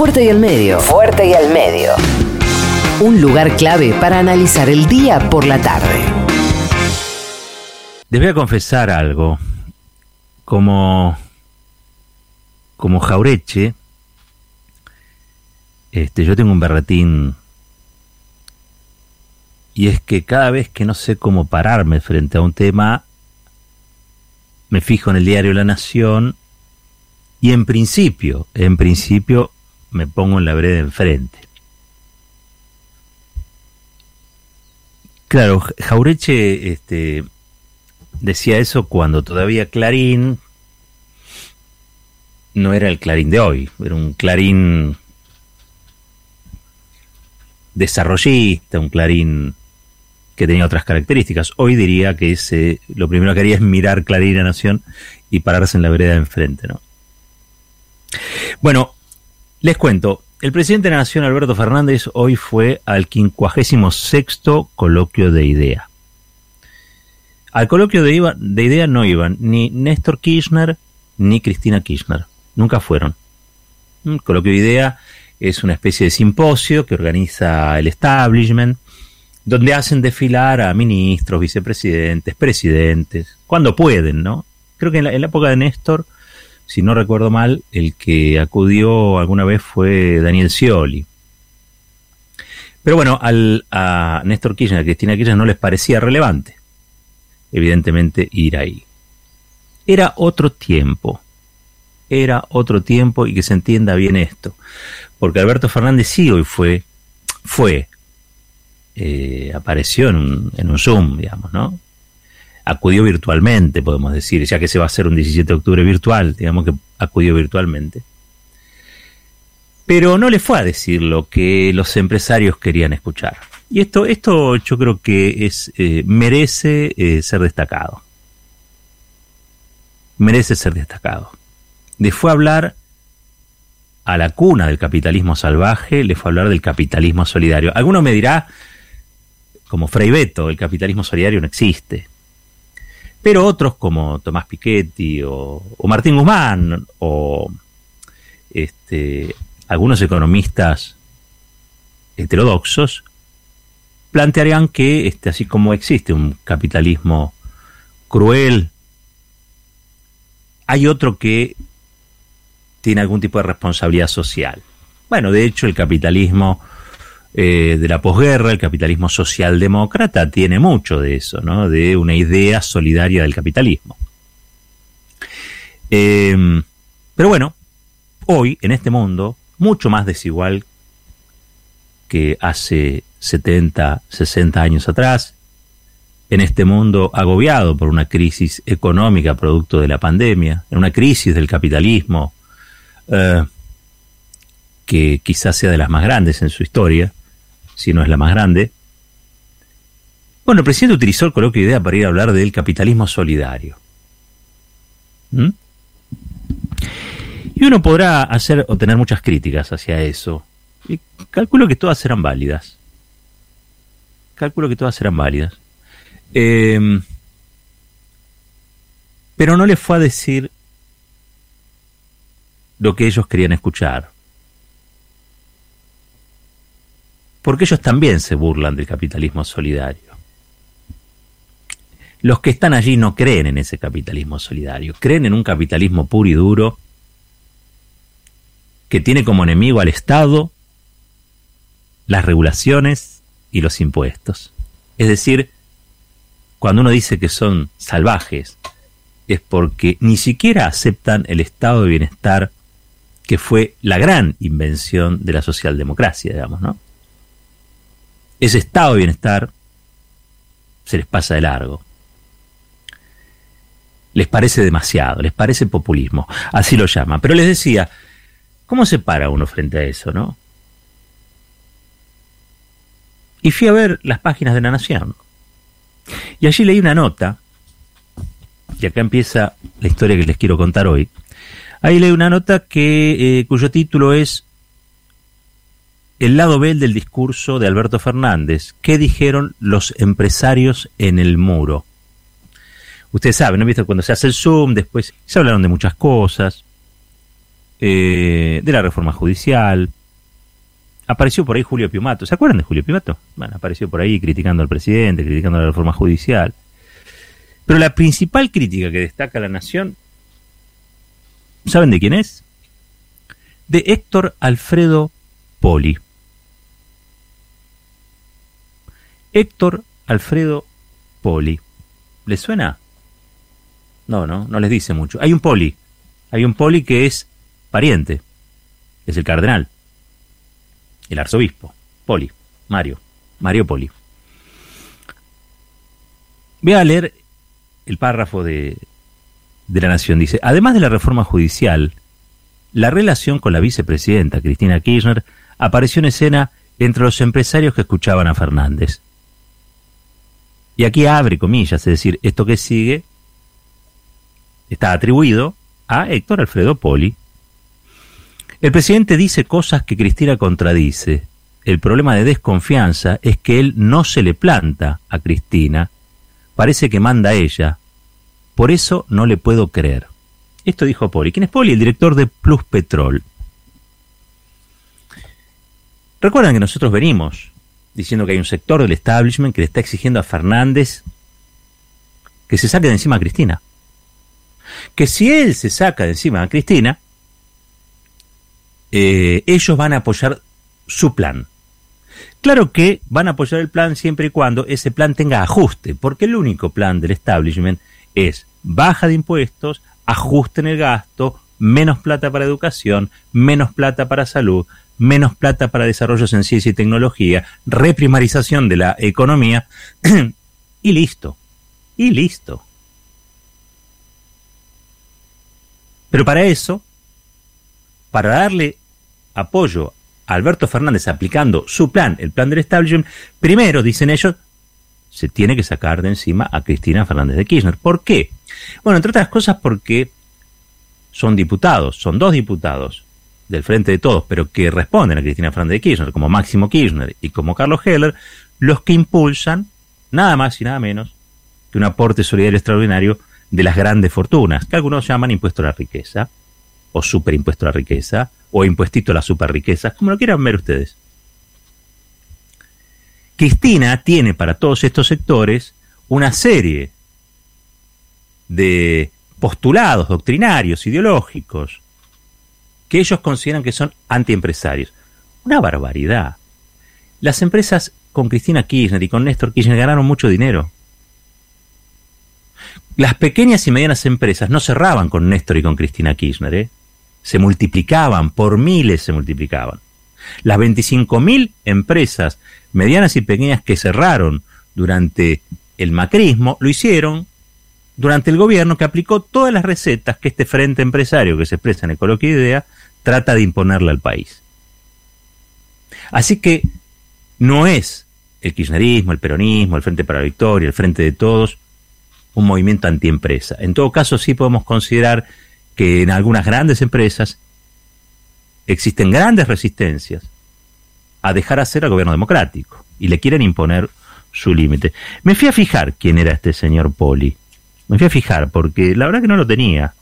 Fuerte y al medio. Fuerte y al medio. Un lugar clave para analizar el día por la tarde. Les voy a confesar algo. Como, como Jaureche, este, yo tengo un berretín y es que cada vez que no sé cómo pararme frente a un tema, me fijo en el diario La Nación y en principio, en principio me pongo en la vereda enfrente. Claro, Jaureche este, decía eso cuando todavía Clarín no era el Clarín de hoy, era un Clarín desarrollista, un Clarín que tenía otras características. Hoy diría que ese, lo primero que haría es mirar Clarín a Nación y pararse en la vereda de enfrente, ¿no? Bueno, les cuento, el presidente de la Nación, Alberto Fernández, hoy fue al 56 coloquio de IDEA. Al coloquio de, de IDEA no iban ni Néstor Kirchner ni Cristina Kirchner. Nunca fueron. El coloquio de IDEA es una especie de simposio que organiza el establishment, donde hacen desfilar a ministros, vicepresidentes, presidentes, cuando pueden, ¿no? Creo que en la, en la época de Néstor si no recuerdo mal, el que acudió alguna vez fue Daniel Scioli. Pero bueno, al, a Néstor Kirchner, a Cristina Kirchner no les parecía relevante, evidentemente, ir ahí. Era otro tiempo, era otro tiempo y que se entienda bien esto, porque Alberto Fernández sí hoy fue, fue, eh, apareció en un, en un Zoom, digamos, ¿no? Acudió virtualmente, podemos decir, ya que se va a hacer un 17 de octubre virtual, digamos que acudió virtualmente. Pero no le fue a decir lo que los empresarios querían escuchar. Y esto, esto yo creo que es, eh, merece eh, ser destacado. Merece ser destacado. Le fue a hablar a la cuna del capitalismo salvaje, le fue a hablar del capitalismo solidario. Alguno me dirá, como Frei Beto, el capitalismo solidario no existe. Pero otros como Tomás Piketty o, Martín Guzmán o este, algunos economistas heterodoxos plantearían que este, así como existe un capitalismo cruel, hay otro que tiene algún tipo de responsabilidad social. Bueno, de hecho el capitalismo eh, de la posguerra, el capitalismo socialdemócrata tiene mucho de eso, ¿no? De una idea solidaria del capitalismo. Em, pero bueno, hoy, en este mundo, mucho más desigual que hace 70, 60 años atrás, en este mundo agobiado por una crisis económica producto de la pandemia, en una crisis del capitalismo, eh, que quizás sea de las más grandes en su historia, si no es la más grande. Bueno, el presidente utilizó el coloquio de idea para ir a hablar del capitalismo solidario. ¿Mm? Y uno podrá hacer o tener muchas críticas hacia eso. Y calculo que todas serán válidas. Calculo que todas serán válidas. Em, pero no les fue a decir lo que ellos querían escuchar. Porque ellos también se burlan del capitalismo solidario. Los que están allí no creen en ese capitalismo solidario, creen en un capitalismo puro y duro que tiene como enemigo al Estado, las regulaciones y los impuestos. Es decir, cuando uno dice que son salvajes, es porque ni siquiera aceptan el estado de bienestar que fue la gran invención de la socialdemocracia, digamos, ¿no? Ese estado de bienestar se les pasa de largo. Les parece demasiado, les parece populismo, así lo llama. Pero les decía, ¿cómo se para uno frente a eso, no? Y fui a ver las páginas de la Nación. Y allí leí una nota, y acá empieza la historia que les quiero contar hoy. Ahí leí una nota que, eh, cuyo título es el lado B del discurso de Alberto Fernández. ¿Qué dijeron los empresarios en el muro? Ustedes saben, ¿no? ¿Visto? Cuando se hace el Zoom, después se hablaron de muchas cosas. eh, de la reforma judicial. Apareció por ahí Julio Piumato. ¿Se acuerdan de Julio Piumato? Bueno, apareció por ahí criticando al presidente, criticando la reforma judicial. Pero la principal crítica que destaca la Nación, ¿saben de quién es? De Héctor Alfredo Poli. Héctor Alfredo Poli. ¿Les suena? No, no, no les dice mucho. Hay un Poli. Hay un Poli que es pariente. Es el cardenal. El arzobispo. Poli. Mario. Mario Poli. Voy a leer el párrafo de, de La Nación. Dice, además de la reforma judicial, la relación con la vicepresidenta Cristina Kirchner apareció en escena entre los empresarios que escuchaban a Fernández. Y aquí abre comillas, es decir, esto que sigue está atribuido a Héctor Alfredo Poli. El presidente dice cosas que Cristina contradice. El problema de desconfianza es que él no se le planta a Cristina. Parece que manda a ella. Por eso no le puedo creer. Esto dijo Poli. ¿Quién es Poli? El director de Plus Petrol. Recuerdan que nosotros venimos diciendo que hay un sector del establishment que le está exigiendo a Fernández que se saque de encima a Cristina. Que si él se saca de encima a Cristina, eh, ellos van a apoyar su plan. Claro que van a apoyar el plan siempre y cuando ese plan tenga ajuste, porque el único plan del establishment es baja de impuestos, ajuste en el gasto, menos plata para educación, menos plata para salud, menos plata para desarrollos en ciencia y tecnología, reprimarización de la economía y listo. Y listo. Pero para eso, para darle apoyo a Alberto Fernández aplicando su plan, el plan del establishment, primero, dicen ellos, se tiene que sacar de encima a Cristina Fernández de Kirchner. ¿Por qué? Bueno, entre otras cosas porque son diputados, son dos diputados del Frente de Todos, pero que responden a Cristina Fernández de Kirchner, como Máximo Kirchner y como Carlos Heller, los que impulsan nada más y nada menos que un aporte solidario extraordinario de las grandes fortunas, que algunos llaman impuesto a la riqueza, o superimpuesto a la riqueza, o impuestito a las superriquezas, como lo quieran ver ustedes. Cristina tiene para todos estos sectores una serie de postulados doctrinarios, ideológicos, que ellos consideran que son antiempresarios. Una barbaridad. Las empresas con Cristina Kirchner y con Néstor Kirchner ganaron mucho dinero. Las pequeñas y medianas empresas no cerraban con Néstor y con Cristina Kirchner, ¿eh? se multiplicaban, por miles se multiplicaban. Las 25.000 empresas medianas y pequeñas que cerraron durante el macrismo lo hicieron durante el gobierno que aplicó todas las recetas que este frente empresario que se expresa en el coloquio de idea trata de imponerle al país. Así que no es el kirchnerismo, el peronismo, el Frente para la Victoria, el Frente de Todos, un movimiento antiempresa. En todo caso, sí podemos considerar que en algunas grandes empresas existen grandes resistencias a dejar hacer al gobierno democrático y le quieren imponer su límite. Me fui a fijar quién era este señor Poli. Me fui a fijar porque la verdad que no lo tenía.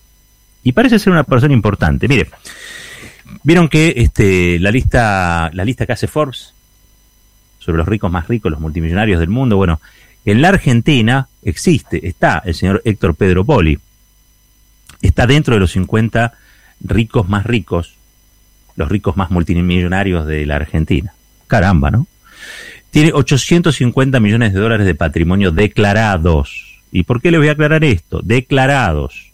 Y parece ser una persona importante. Mire, vieron que este, la lista, la lista que hace Forbes sobre los ricos más ricos, los multimillonarios del mundo, bueno, en la Argentina existe, está el señor Héctor Pedro Poli. Está dentro de los 50 ricos más ricos, los ricos más multimillonarios de la Argentina. Caramba, ¿no? Tiene 850 millones de dólares de patrimonio declarados ¿Y por qué les voy a aclarar esto? Declarados.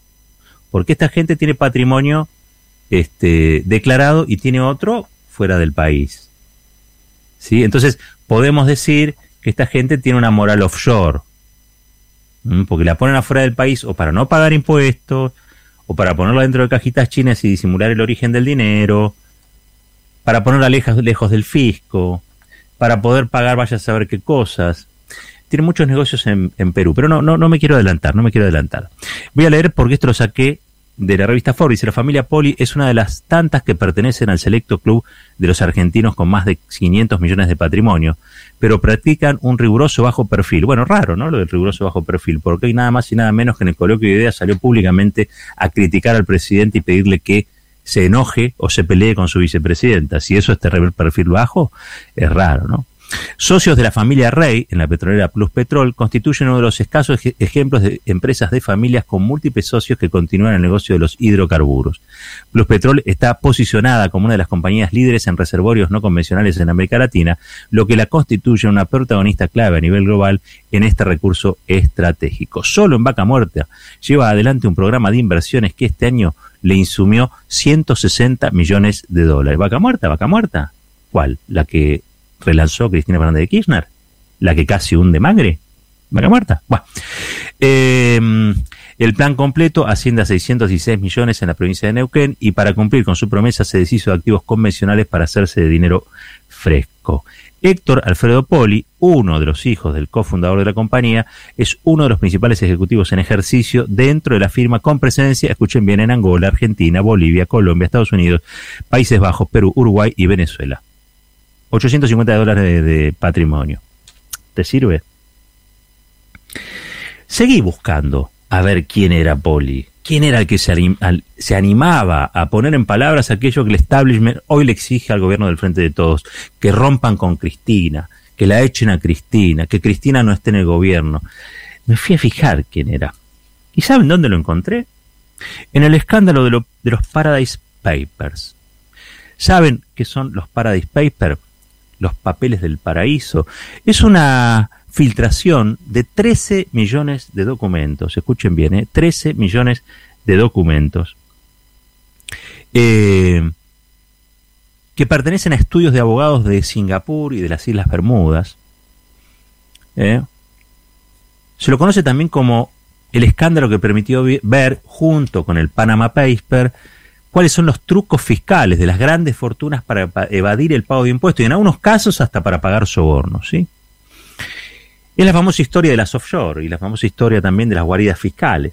Porque esta gente tiene patrimonio este, declarado y tiene otro fuera del país. ¿Sí? Entonces, podemos decir que esta gente tiene una moral offshore. Porque la ponen afuera del país o para no pagar impuestos, o para ponerla dentro de cajitas chinas y disimular el origen del dinero, para ponerla lejos, lejos del fisco, para poder pagar vaya a saber qué cosas tiene muchos negocios en, Perú, pero no, no, no me quiero adelantar, no me quiero adelantar. Voy a leer porque esto lo saqué de la revista Forbes. La familia Poli es una de las tantas que pertenecen al selecto club de los argentinos con más de 500 millones de patrimonio, pero practican un riguroso bajo perfil. Bueno, raro, ¿no? Lo del riguroso bajo perfil, porque hay nada más y nada menos que en el coloquio de ideas salió públicamente a criticar al presidente y pedirle que se enoje o se pelee con su vicepresidenta. Si eso es tener perfil bajo, es raro, ¿no? Socios de la familia Rey en la petrolera Plus Petrol constituyen uno de los escasos ejemplos de empresas de familias con múltiples socios que continúan el negocio de los hidrocarburos. Plus Petrol está posicionada como una de las compañías líderes en reservorios no convencionales en América Latina, lo que la constituye una protagonista clave a nivel global en este recurso estratégico. Solo en Vaca Muerta lleva adelante un programa de inversiones que este año le insumió 160 millones de dólares. ¿Vaca Muerta? ¿Vaca Muerta? ¿Cuál? ¿La que relanzó Cristina Fernández de Kirchner? ¿La que casi hunde Magre? ¿Vaca Muerta? Bueno. Em, el plan completo asciende a 616 millones en la provincia de Neuquén y para cumplir con su promesa se deshizo de activos convencionales para hacerse de dinero fresco. Héctor Alfredo Poli, uno de los hijos del cofundador de la compañía, es uno de los principales ejecutivos en ejercicio dentro de la firma con presencia, escuchen bien, en Angola, Argentina, Bolivia, Colombia, Estados Unidos, Países Bajos, Perú, Uruguay y Venezuela. 850 dólares de, patrimonio. ¿Te sirve? Seguí buscando a ver quién era Poli. ¿Quién era el que se, se, animaba a poner en palabras aquello que el establishment hoy le exige al gobierno del Frente de Todos? Que rompan con Cristina, que la echen a Cristina, que Cristina no esté en el gobierno. Me fui a fijar quién era. ¿Y saben dónde lo encontré? En el escándalo de, de los Paradise Papers. ¿Saben qué son los Paradise Papers? Los papeles del paraíso. Es una filtración de 13 millones de documentos. Escuchen bien, ¿eh? 13 millones de documentos. Eh, que pertenecen a estudios de abogados de Singapur y de las Islas Bermudas. ¿eh? Se lo conoce también como el escándalo que permitió ver, junto con el Panama Paper, cuáles son los trucos fiscales de las grandes fortunas para evadir el pago de impuestos y en algunos casos hasta para pagar sobornos. ¿sí? Es la famosa historia de las offshore y la famosa historia también de las guaridas fiscales.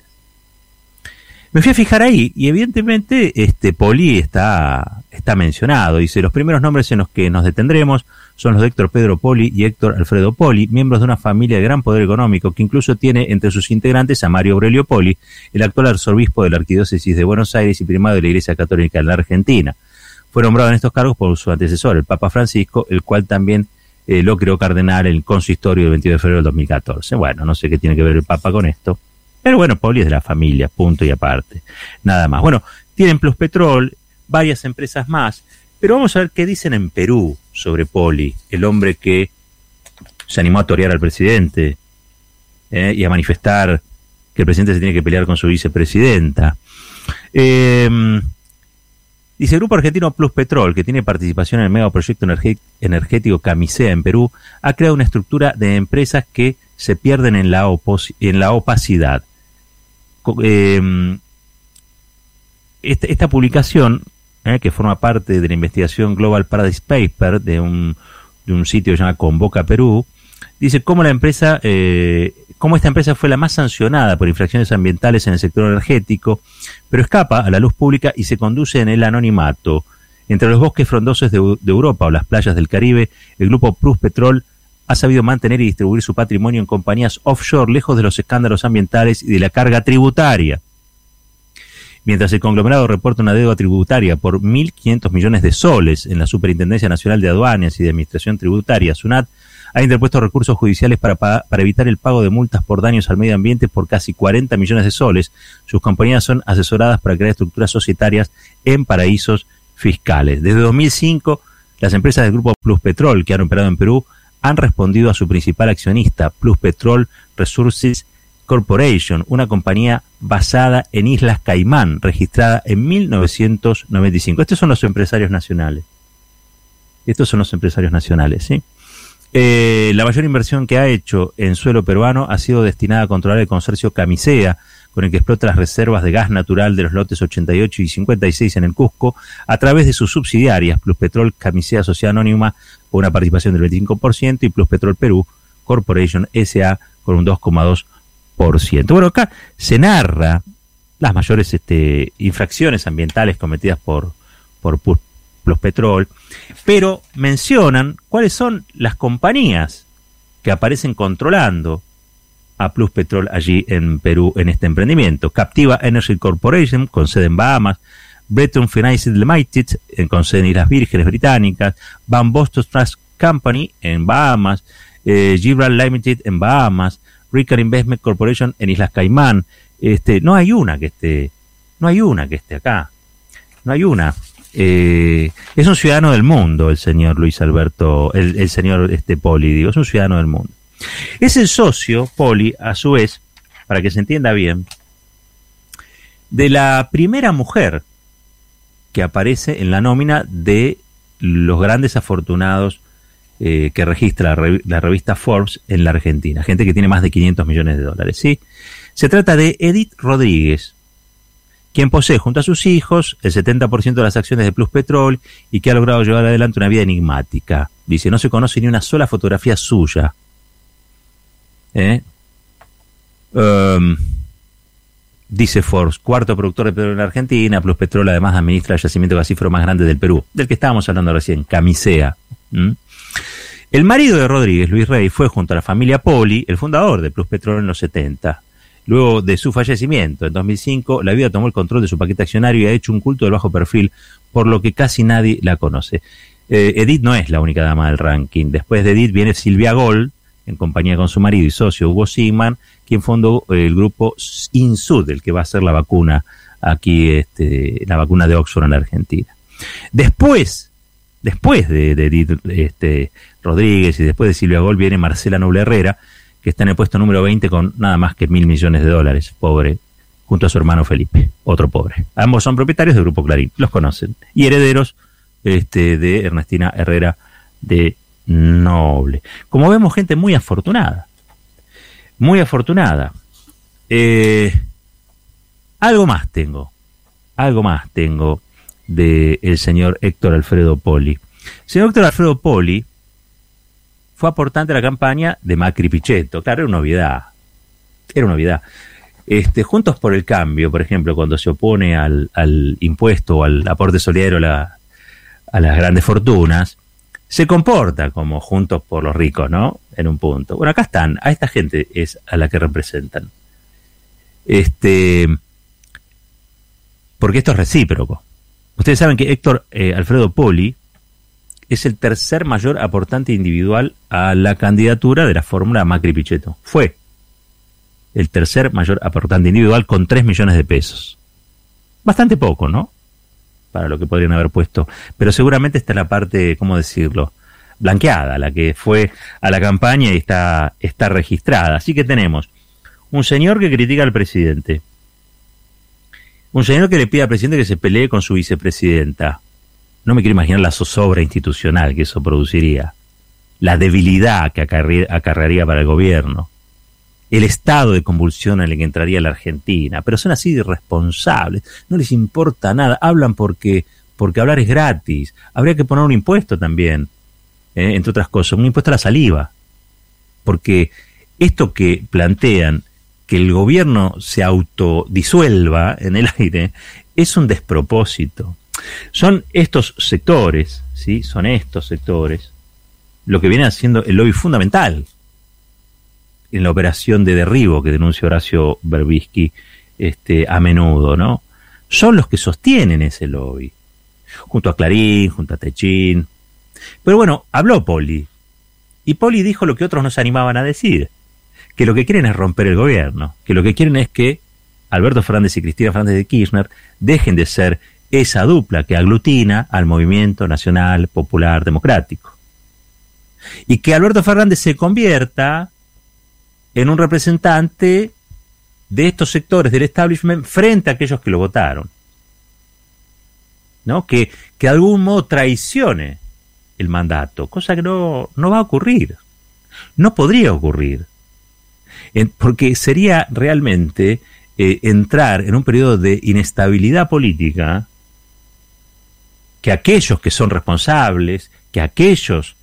Me fui a fijar ahí y evidentemente este Poli está, está mencionado. Dice, los primeros nombres en los que nos detendremos son los de Héctor Pedro Poli y Héctor Alfredo Poli, miembros de una familia de gran poder económico que incluso tiene entre sus integrantes a Mario Aurelio Poli, el actual arzobispo de la Arquidiócesis de Buenos Aires y primado de la Iglesia Católica en la Argentina. Fue nombrado en estos cargos por su antecesor, el Papa Francisco, el cual también eh, lo creó Cardenal en el consistorio del 22 de febrero del 2014. Bueno, no sé qué tiene que ver el Papa con esto. Pero bueno, Poli es de la familia, punto y aparte. Nada más. Bueno, tienen Plus Petrol, varias empresas más. Pero vamos a ver qué dicen en Perú sobre Poli, el hombre que se animó a torear al presidente eh, y a manifestar que el presidente se tiene que pelear con su vicepresidenta. Eh, Dice, el Grupo Argentino Plus Petrol, que tiene participación en el megaproyecto energético Camisea en Perú, ha creado una estructura de empresas que se pierden en la, en la opacidad. Em, esta, publicación, eh, que forma parte de la investigación Global Paradise Paper de un, de un sitio llamado Convoca Perú, dice cómo la empresa eh, cómo esta empresa fue la más sancionada por infracciones ambientales en el sector energético, pero escapa a la luz pública y se conduce en el anonimato. Entre los bosques frondosos de, Europa o las playas del Caribe, el grupo Plus Petrol ha sabido mantener y distribuir su patrimonio en compañías offshore lejos de los escándalos ambientales y de la carga tributaria. Mientras el conglomerado reporta una deuda tributaria por 1.500 millones de soles en la Superintendencia Nacional de Aduanas y de Administración Tributaria, SUNAT, ha interpuesto recursos judiciales para, para, evitar el pago de multas por daños al medio ambiente por casi 40 millones de soles. Sus compañías son asesoradas para crear estructuras societarias en paraísos fiscales. Desde 2005, las empresas del grupo Plus Petrol que han operado en Perú han respondido a su principal accionista, Plus Petrol Resources Corporation, una compañía basada en Islas Caimán, registrada en 1995. Estos son los empresarios nacionales. Estos son los empresarios nacionales, ¿sí? Eh, la mayor inversión que ha hecho en suelo peruano ha sido destinada a controlar el consorcio Camisea, con el que explota las reservas de gas natural de los lotes 88 y 56 en el Cusco, a través de sus subsidiarias, Plus Petrol Camisea Sociedad Anónima, con una participación del 25%, y Plus Petrol Perú Corporation SA, con un 2,2%. Bueno, acá se narra las mayores este, infracciones ambientales cometidas por, por Plus Petrol, pero mencionan cuáles son las compañías que aparecen controlando a Plus Petrol allí en Perú en este emprendimiento. Captiva Energy Corporation, con sede en Bahamas, Breton Financial Limited, con sede en Islas Vírgenes Británicas, Van Boston Trust Company en Bahamas, eh, Limited en Bahamas, Ricard Investment Corporation en Islas Caimán. Este, no hay una que esté, no hay una que esté acá. No hay una. Eh, es un ciudadano del mundo el señor Luis Alberto, el, el señor este Poli, digo, es un ciudadano del mundo. Es el socio, Poli, a su vez, para que se entienda bien, de la primera mujer que aparece en la nómina de los grandes afortunados eh, que registra la, revista Forbes en la Argentina, gente que tiene más de 500 millones de dólares. ¿sí? Se trata de Edith Rodríguez, quien posee junto a sus hijos el 70% de las acciones de Plus Petrol y que ha logrado llevar adelante una vida enigmática. Dice, no se conoce ni una sola fotografía suya. ¿Eh? Um, dice Forbes, cuarto productor de petróleo en Argentina, Plus Petrol además administra el yacimiento gasífero más grande del Perú, del que estábamos hablando recién, Camisea. El marido de Rodríguez, Luis Rey, fue junto a la familia Poli el fundador de Plus Petrol en los 70. Luego de su fallecimiento en 2005, la vida tomó el control de su paquete accionario y ha hecho un culto del bajo perfil, por lo que casi nadie la conoce. Eh, Edith no es la única dama del ranking. Después de Edith viene Silvia Gold, en compañía con su marido y socio Hugo Sigman, quien fundó el grupo Insud, el que va a ser la vacuna aquí, este, la vacuna de Oxford en la Argentina. Después, después de, Edith este, Rodríguez y después de Silvia Gol viene Marcela Noble Herrera, que está en el puesto número 20 con nada más que mil millones de dólares, pobre, junto a su hermano Felipe, otro pobre. Ambos son propietarios del Grupo Clarín, los conocen, y herederos este, de Ernestina Herrera de Noble. Como vemos, gente muy afortunada, muy afortunada. Eh, algo más tengo, algo más tengo del el señor Héctor Alfredo Poli. El señor Héctor Alfredo Poli fue aportante a la campaña de Macri Pichetto. Claro, era una novedad. Era una novedad. Este, Juntos por el Cambio, por ejemplo, cuando se opone al, impuesto o al aporte solidario a, las grandes fortunas, se comporta como Juntos por los ricos, ¿no? En un punto. Bueno, acá están, a esta gente es a la que representan. Este, porque esto es recíproco. Ustedes saben que Héctor eh, Alfredo Poli es el tercer mayor aportante individual a la candidatura de la fórmula Macri Pichetto. Fue el tercer mayor aportante individual con 3 millones de pesos. Bastante poco, ¿no? Para lo que podrían haber puesto. Pero seguramente está la parte, ¿cómo decirlo? Blanqueada, la que fue a la campaña y está, está registrada. Así que tenemos un señor que critica al presidente. Un señor que le pide al presidente que se pelee con su vicepresidenta no me quiero imaginar la zozobra institucional que eso produciría, la debilidad que acarrearía para el gobierno, el estado de convulsión en el que entraría la Argentina. Pero son así de irresponsables, no les importa nada, hablan porque, porque hablar es gratis. Habría que poner un impuesto también, ¿eh? entre otras cosas, un impuesto a la saliva. Porque esto que plantean, que el gobierno se autodisuelva en el aire, es un despropósito. Son estos sectores, ¿sí? Son estos sectores lo que viene haciendo el lobby fundamental en la operación de derribo que denuncia Horacio Berbisky este, a menudo, ¿no? Son los que sostienen ese lobby, junto a Clarín, junto a Techín. Pero bueno, habló Poli, y Poli dijo lo que otros no se animaban a decir, que lo que quieren es romper el gobierno, que lo que quieren es que Alberto Fernández y Cristina Fernández de Kirchner dejen de ser esa dupla que aglutina al movimiento nacional popular democrático. Y que Alberto Fernández se convierta en un representante de estos sectores del establishment frente a aquellos que lo votaron. ¿No? Que, que de algún modo traicione el mandato, cosa que no, no va a ocurrir. No podría ocurrir. porque sería realmente eh, entrar en un periodo de inestabilidad política que aquellos que son responsables, que aquellos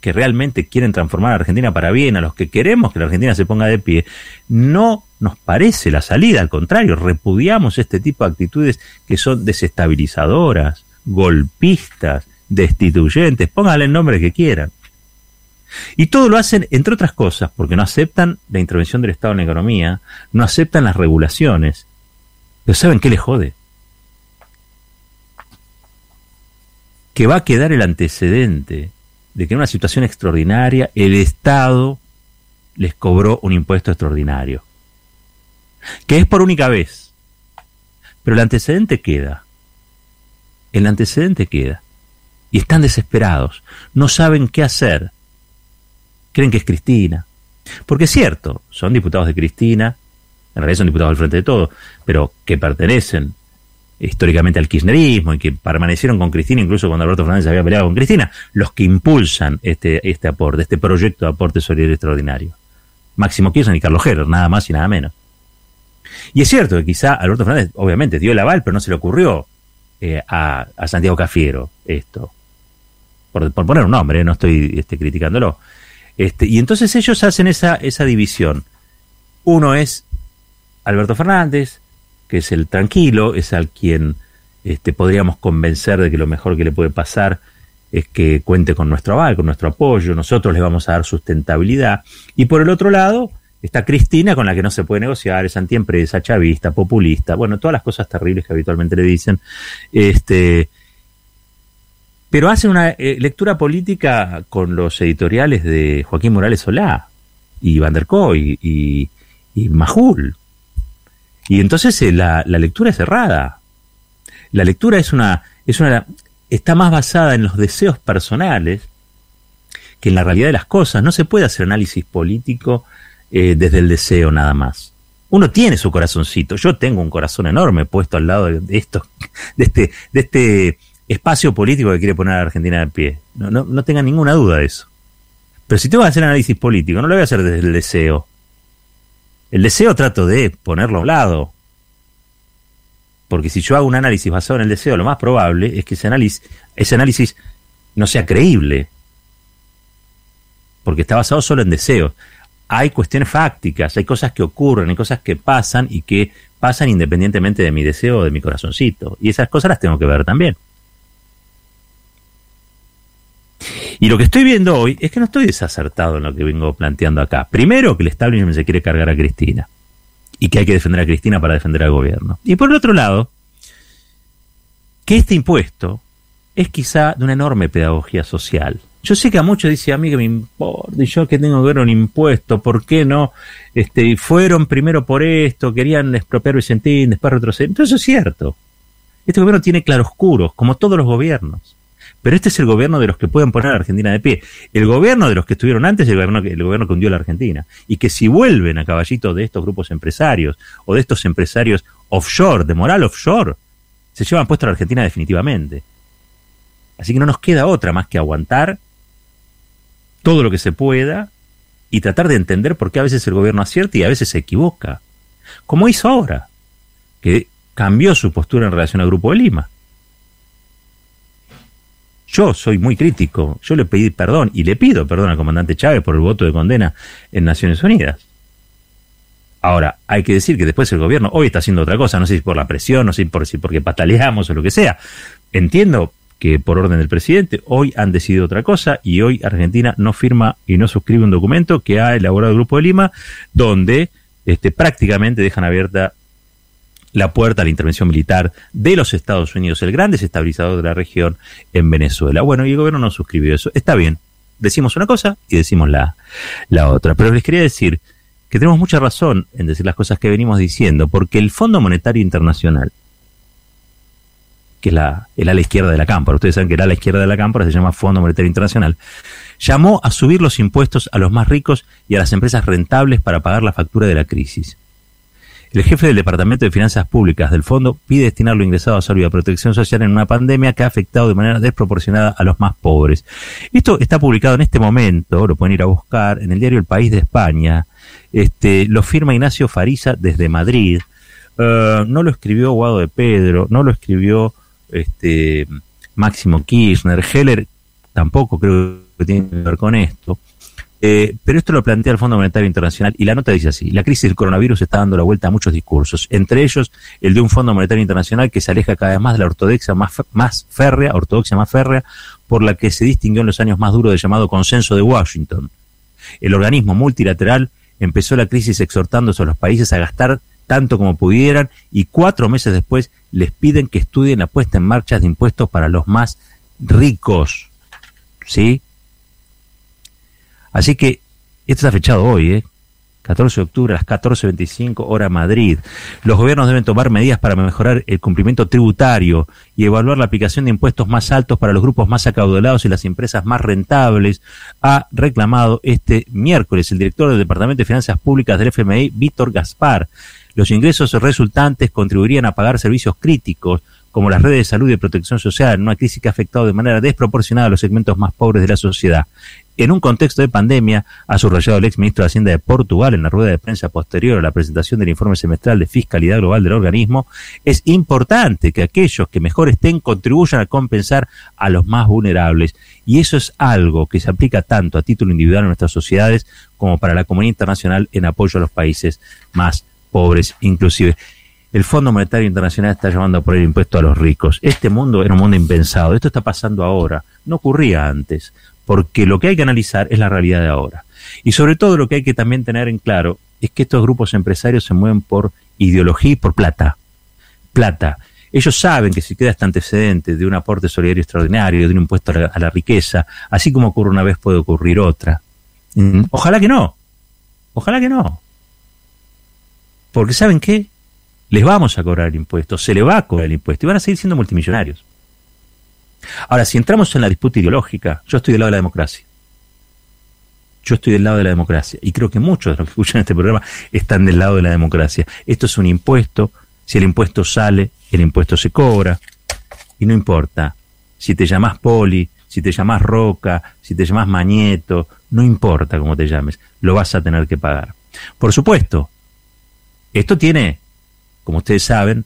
que realmente quieren transformar a Argentina para bien, a los que queremos que la Argentina se ponga de pie, no nos parece la salida, al contrario, repudiamos este tipo de actitudes que son desestabilizadoras, golpistas, destituyentes, pónganle el nombre que quieran. Y todo lo hacen, entre otras cosas, porque no aceptan la intervención del Estado en la economía, no aceptan las regulaciones. Pero ¿saben qué les jode? que va a quedar el antecedente de que en una situación extraordinaria el Estado les cobró un impuesto extraordinario, que es por única vez, pero el antecedente queda, el antecedente queda, y están desesperados, no saben qué hacer, creen que es Cristina, porque es cierto, son diputados de Cristina, en realidad son diputados del Frente de Todo, pero que pertenecen históricamente al kirchnerismo y que permanecieron con Cristina incluso cuando Alberto Fernández había peleado con Cristina, los que impulsan este, este aporte, este proyecto de aporte solidario extraordinario. Máximo Kirchner y Carlos Heller, nada más y nada menos. Y es cierto que quizá Alberto Fernández, obviamente, dio el aval, pero no se le ocurrió eh, a, Santiago Cafiero esto. Por, poner un nombre, no estoy este, criticándolo. Este, y entonces ellos hacen esa, esa división. Uno es Alberto Fernández, que es el tranquilo, es al quien este, podríamos convencer de que lo mejor que le puede pasar es que cuente con nuestro aval, con nuestro apoyo, nosotros le vamos a dar sustentabilidad. Y por el otro lado está Cristina, con la que no se puede negociar, es antiempresa, chavista, populista, bueno, todas las cosas terribles que habitualmente le dicen. Este, pero hace una eh, lectura política con los editoriales de Joaquín Morales Solá y Van der Koy y, y. Y entonces eh, la, lectura es errada. La lectura es una, es una, está más basada en los deseos personales que en la realidad de las cosas. No se puede hacer análisis político eh, desde el deseo nada más. Uno tiene su corazoncito. Yo tengo un corazón enorme puesto al lado de, esto, de este, de este espacio político que quiere poner a Argentina de pie. No, no, no tenga ninguna duda de eso. Pero si tengo que hacer análisis político, no lo voy a hacer desde el deseo. El deseo trato de ponerlo a un lado. Porque si yo hago un análisis basado en el deseo, lo más probable es que ese análisis, ese análisis no sea creíble. Porque está basado solo en deseos. Hay cuestiones fácticas, hay cosas que ocurren, hay cosas que pasan y que pasan independientemente de mi deseo o de mi corazoncito. Y esas cosas las tengo que ver también. Y lo que estoy viendo hoy es que no estoy desacertado en lo que vengo planteando acá. Primero, que el establishment se quiere cargar a Cristina y que hay que defender a Cristina para defender al gobierno. Y por el otro lado, que este impuesto es quizá de una enorme pedagogía social. Yo sé que a muchos dicen a mí que me importa, y yo que tengo que ver un impuesto, ¿por qué no? Este, fueron primero por esto, querían expropiar Vicentín, después retroceder. Entonces eso es cierto. Este gobierno tiene claroscuros, como todos los gobiernos. Pero este es el gobierno de los que pueden poner a la Argentina de pie. El gobierno de los que estuvieron antes es el gobierno, el gobierno que hundió a la Argentina. Y que si vuelven a caballito de estos grupos empresarios o de estos empresarios offshore, de moral offshore, se llevan puesto a la Argentina definitivamente. Así que no nos queda otra más que aguantar todo lo que se pueda y tratar de entender por qué a veces el gobierno acierta y a veces se equivoca. Como hizo ahora, que cambió su postura en relación al Grupo de Lima. Yo soy muy crítico, yo le pedí perdón y le pido perdón al comandante Chávez por el voto de condena en Naciones Unidas. Ahora, hay que decir que después el gobierno hoy está haciendo otra cosa, no sé si por la presión, no sé por si porque pataleamos o lo que sea. Entiendo que por orden del presidente hoy han decidido otra cosa y hoy Argentina no firma y no suscribe un documento que ha elaborado el Grupo de Lima donde este, prácticamente dejan abierta la puerta a la intervención militar de los Estados Unidos, el gran desestabilizador de la región en Venezuela. Bueno, y el gobierno no suscribió eso. Está bien, decimos una cosa y decimos la, la otra. Pero les quería decir que tenemos mucha razón en decir las cosas que venimos diciendo, porque el Fondo Monetario Internacional, que es la, el ala izquierda de la cámpora, ustedes saben que el ala izquierda de la cámpora se llama Fondo Monetario Internacional, llamó a subir los impuestos a los más ricos y a las empresas rentables para pagar la factura de la crisis. El jefe del Departamento de Finanzas Públicas del Fondo pide destinar lo ingresado a salud y a protección social en una pandemia que ha afectado de manera desproporcionada a los más pobres. Esto está publicado en este momento, lo pueden ir a buscar, en el diario El País de España. Este, lo firma Ignacio Fariza desde Madrid. Uh, no lo escribió Guado de Pedro, no lo escribió este, Máximo Kirchner. Heller tampoco creo que tiene que ver con esto. Eh, pero esto lo plantea el Fondo Monetario Internacional y la nota dice así, la crisis del coronavirus está dando la vuelta a muchos discursos, entre ellos el de un Fondo Monetario Internacional que se aleja cada vez más de la ortodoxia más, más férrea, ortodoxia más férrea, por la que se distinguió en los años más duros del llamado consenso de Washington. El organismo multilateral empezó la crisis exhortando a los países a gastar tanto como pudieran y cuatro meses después les piden que estudien la puesta en marcha de impuestos para los más ricos. ¿Sí? Así que esto está fechado hoy, ¿eh? 14 de octubre a las 14.25 hora Madrid. Los gobiernos deben tomar medidas para mejorar el cumplimiento tributario y evaluar la aplicación de impuestos más altos para los grupos más acaudalados y las empresas más rentables, ha reclamado este miércoles el director del Departamento de Finanzas Públicas del FMI, Víctor Gaspar. Los ingresos resultantes contribuirían a pagar servicios críticos como las redes de salud y protección social en una crisis que ha afectado de manera desproporcionada a los segmentos más pobres de la sociedad. En un contexto de pandemia, ha subrayado el ex ministro de Hacienda de Portugal en la rueda de prensa posterior a la presentación del informe semestral de fiscalidad global del organismo, es importante que aquellos que mejor estén contribuyan a compensar a los más vulnerables. Y eso es algo que se aplica tanto a título individual en nuestras sociedades como para la comunidad internacional en apoyo a los países más pobres inclusive. El Fondo Monetario Internacional está llamando a poner impuesto a los ricos. Este mundo era un mundo impensado. Esto está pasando ahora. No ocurría antes porque lo que hay que analizar es la realidad de ahora. Y sobre todo lo que hay que también tener en claro es que estos grupos empresarios se mueven por ideología y por plata. Plata. Ellos saben que si queda este antecedente de un aporte solidario extraordinario, de un impuesto a la, riqueza, así como ocurre una vez puede ocurrir otra. Mm, ojalá que no. Ojalá que no. Porque ¿saben qué? Les vamos a cobrar el impuesto, se le va a cobrar el impuesto y van a seguir siendo multimillonarios. Ahora, si entramos en la disputa ideológica, yo estoy del lado de la democracia. Yo estoy del lado de la democracia. Y creo que muchos de los que escuchan este programa están del lado de la democracia. Esto es un impuesto. Si el impuesto sale, el impuesto se cobra. Y no importa si te llamas Poli, si te llamas Roca, si te llamas Mañeto, no importa cómo te llames, lo vas a tener que pagar. Por supuesto, esto tiene, como ustedes saben,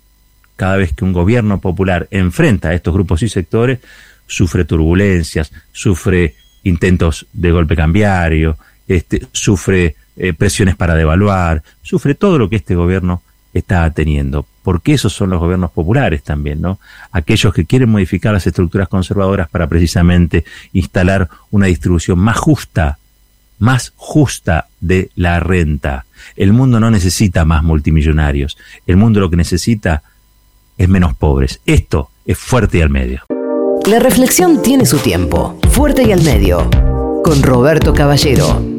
cada vez que un gobierno popular enfrenta a estos grupos y sectores, sufre turbulencias, sufre intentos de golpe cambiario, este, sufre eh, presiones para devaluar, sufre todo lo que este gobierno está teniendo, porque esos son los gobiernos populares también, ¿no? Aquellos que quieren modificar las estructuras conservadoras para precisamente instalar una distribución más justa, más justa de la renta. El mundo no necesita más multimillonarios, el mundo lo que necesita es menos pobres. Esto es Fuerte y al Medio. La reflexión tiene su tiempo. Fuerte y al Medio. Con Roberto Caballero.